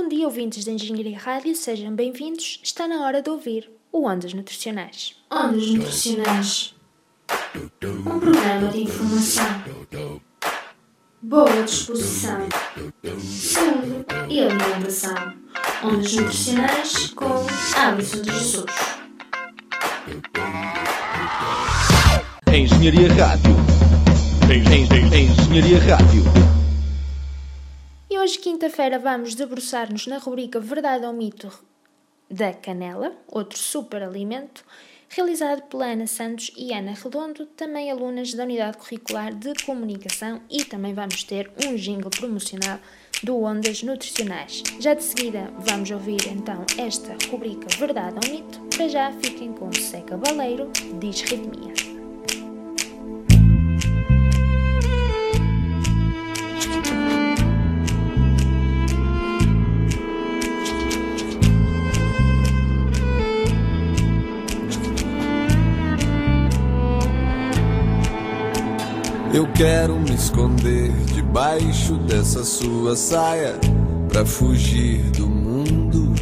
Bom dia, ouvintes da Engenharia Rádio, sejam bem-vindos. Está na hora de ouvir o Ondas Nutricionais. Ondas Nutricionais. Um programa de informação, boa disposição, saúde e alimentação. Ondas Nutricionais com Alisson de Jesus. Engenharia Rádio. Engenharia Rádio. Hoje, quinta-feira, vamos debruçar-nos na rubrica Verdade ou Mito da Canela, outro super alimento, realizado pela Ana Santos e Ana Redondo, também alunas da Unidade Curricular de Comunicação, e também vamos ter um jingle promocional do Ondas Nutricionais. Já de seguida vamos ouvir então esta rubrica Verdade ou Mito. Para já fiquem com Seca Baleiro, diz Ritmia. Eu quero me esconder debaixo dessa sua saia pra fugir do mundo.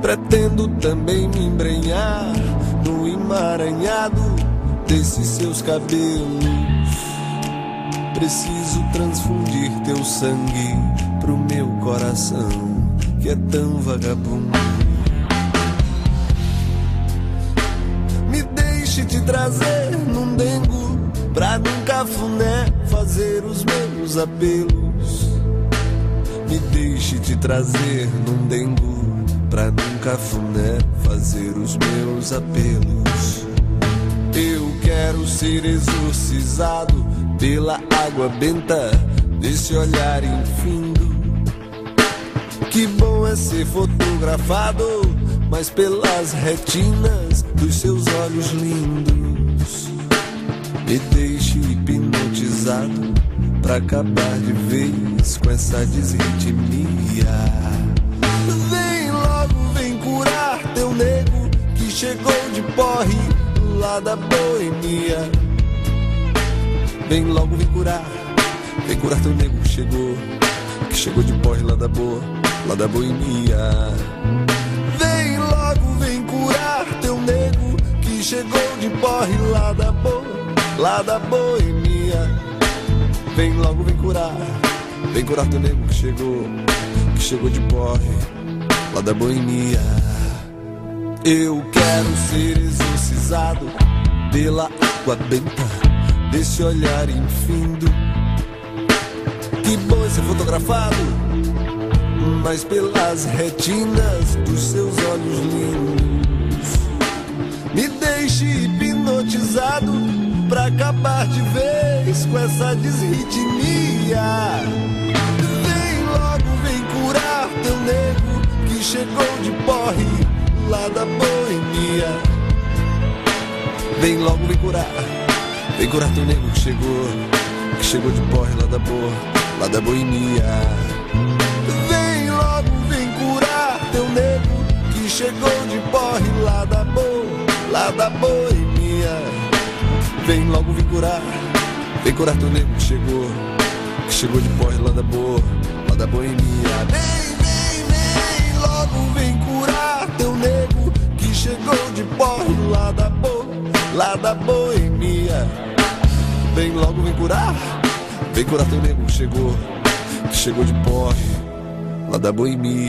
Pretendo também me embrenhar no emaranhado desses seus cabelos. Preciso transfundir teu sangue pro meu coração que é tão vagabundo. Me deixe te trazer fazer os meus apelos. Me deixe te trazer num dengo Pra num cafuné fazer os meus apelos. Eu quero ser exorcizado pela água benta Desse olhar infindo. Que bom é ser fotografado Mas pelas retinas dos seus olhos lindos me deixe hipnotizado pra acabar de vez com essa desritmia. Vem logo, vem curar teu nego que chegou de porre lá da boemia. Vem logo, vem curar, vem curar teu nego que chegou, que chegou de porre lá da boa, lá da boemia. Vem logo, vem curar teu nego que chegou de porre lá da boa lá da boemia. Vem logo, vem curar, vem curar teu nego que chegou, que chegou de porre, lá da boemia. Eu quero ser exorcizado pela água benta desse olhar infindo. Que bom ser fotografado, mas pelas retinas dos seus olhos lindos. Me deixe hipnotizado pra acabar de vez com essa desritmia. Vem logo, vem curar teu nego que chegou de porre lá da boemia. Vem logo, vem curar, vem curar teu nego que chegou, que chegou de porre lá da boa, lá da boemia. Vem logo, vem curar teu nego que chegou de porre lá da boa, lá da boemia. Vem logo, vem curar. Vem curar teu nego que chegou. Que chegou de porre lá da boa, lá da boemia. Vem, vem, vem, logo vem curar teu nego que chegou de porre lá da boa, lá da boemia. Vem logo, vem curar. Vem curar teu nego que chegou. Que chegou de porre lá da boemia.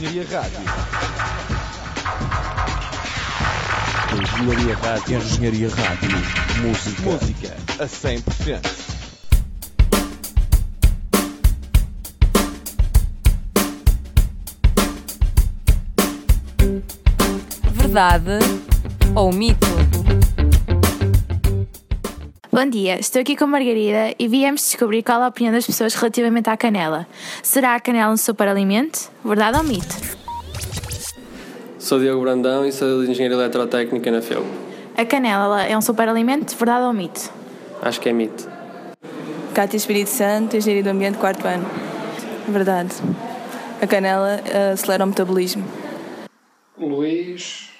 Engenharia Rádio. Engenharia Rádio. Engenharia Rádio. Música. Música a 100%. Verdade ou mito? Bom dia, estou aqui com a Margarida e viemos descobrir qual a opinião das pessoas relativamente à canela. Será a canela um superalimento? Verdade ou mito? Sou Diogo Brandão e sou de Engenharia Eletrotécnica na FEU. A canela é um superalimento? Verdade ou mito? Acho que é mito. Cátia Espírito Santo, Engenharia do Ambiente, quarto ano. Verdade. A canela uh, acelera o metabolismo. Luís,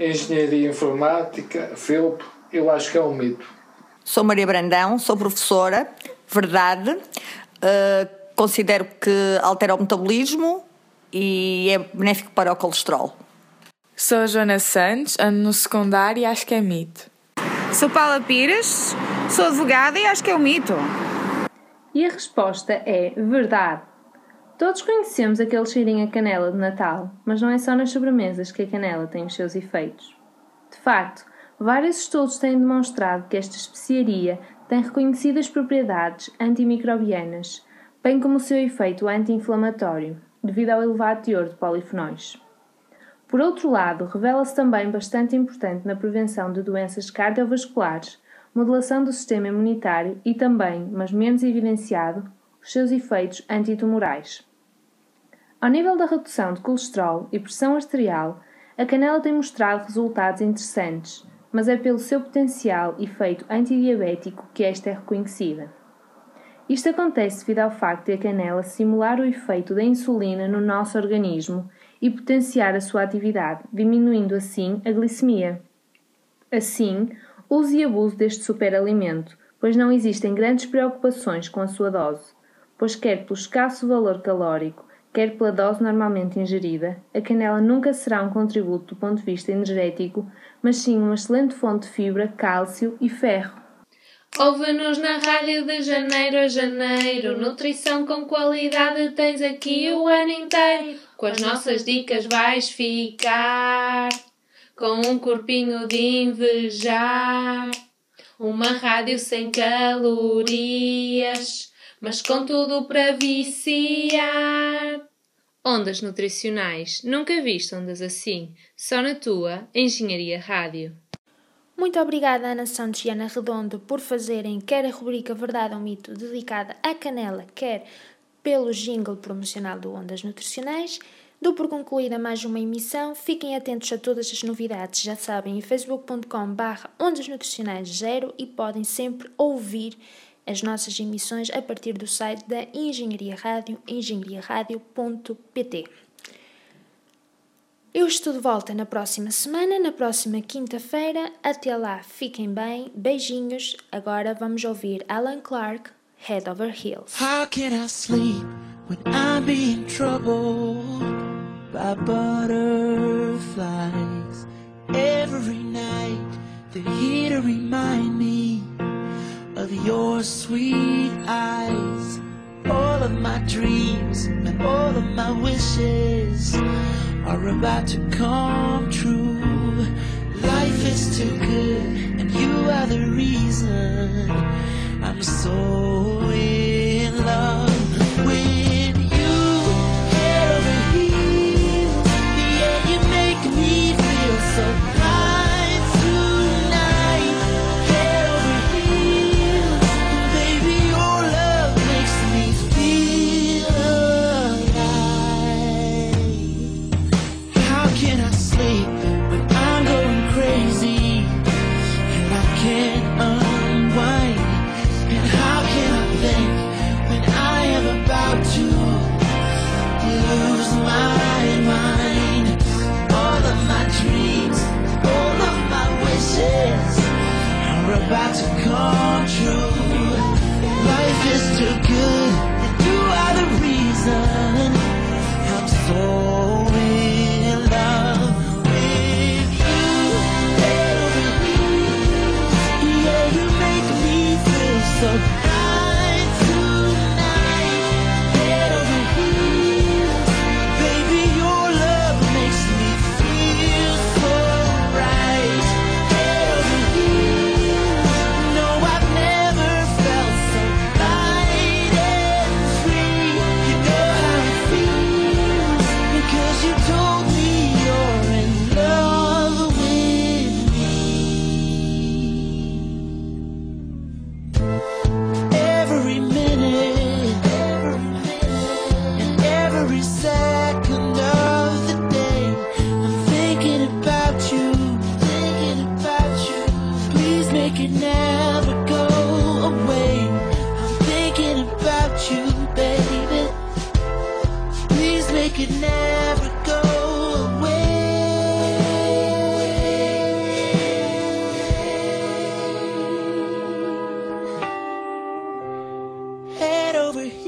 Engenharia Informática, FEUP, eu acho que é um mito. Sou Maria Brandão, sou professora, verdade. Uh, considero que altera o metabolismo e é benéfico para o colesterol. Sou a Joana Santos, ando no secundário e acho que é mito. Sou Paula Pires, sou advogada e acho que é um mito. E a resposta é verdade. Todos conhecemos aquele cheirinho a canela de Natal, mas não é só nas sobremesas que a canela tem os seus efeitos. De facto, Vários estudos têm demonstrado que esta especiaria tem reconhecidas propriedades antimicrobianas, bem como o seu efeito anti-inflamatório, devido ao elevado teor de polifenóis. Por outro lado, revela-se também bastante importante na prevenção de doenças cardiovasculares, modelação do sistema imunitário e também, mas menos evidenciado, os seus efeitos antitumorais. Ao nível da redução de colesterol e pressão arterial, a canela tem mostrado resultados interessantes, mas é pelo seu potencial efeito antidiabético que esta é reconhecida. Isto acontece devido ao facto de a canela simular o efeito da insulina no nosso organismo e potenciar a sua atividade, diminuindo assim a glicemia. Assim, use e abuse deste superalimento, pois não existem grandes preocupações com a sua dose, pois quer pelo escasso valor calórico, quer pela dose normalmente ingerida, a canela nunca será um contributo do ponto de vista energético, mas sim uma excelente fonte de fibra, cálcio e ferro. Ouve-nos na rádio de janeiro a janeiro. Nutrição com qualidade tens aqui o ano inteiro. Com as nossas dicas vais ficar com um corpinho de invejar. Uma rádio sem calorias mas com tudo para viciar. Ondas nutricionais. Nunca viste ondas assim. Só na tua Engenharia Rádio. Muito obrigada, Ana Santos e Ana Redondo, por fazerem quer a rubrica Verdade ou Mito dedicada à canela, quer pelo jingle promocional do Ondas Nutricionais. Dou por concluída mais uma emissão. Fiquem atentos a todas as novidades, já sabem, em facebook.com/barra Ondas Nutricionais Zero e podem sempre ouvir as nossas emissões a partir do site da Engenharia Rádio, engenhariaradio.pt. Eu estou de volta na próxima semana, na próxima quinta-feira. Até lá, fiquem bem, beijinhos. Agora vamos ouvir Alan Clark, Head Over Heels. How can I sleep when I'm being troubled by butterflies? Every night they're here to remind me of your sweet eyes. All of my dreams and all of my wishes are about to come true. Life is too good, and you are the reason I'm so away.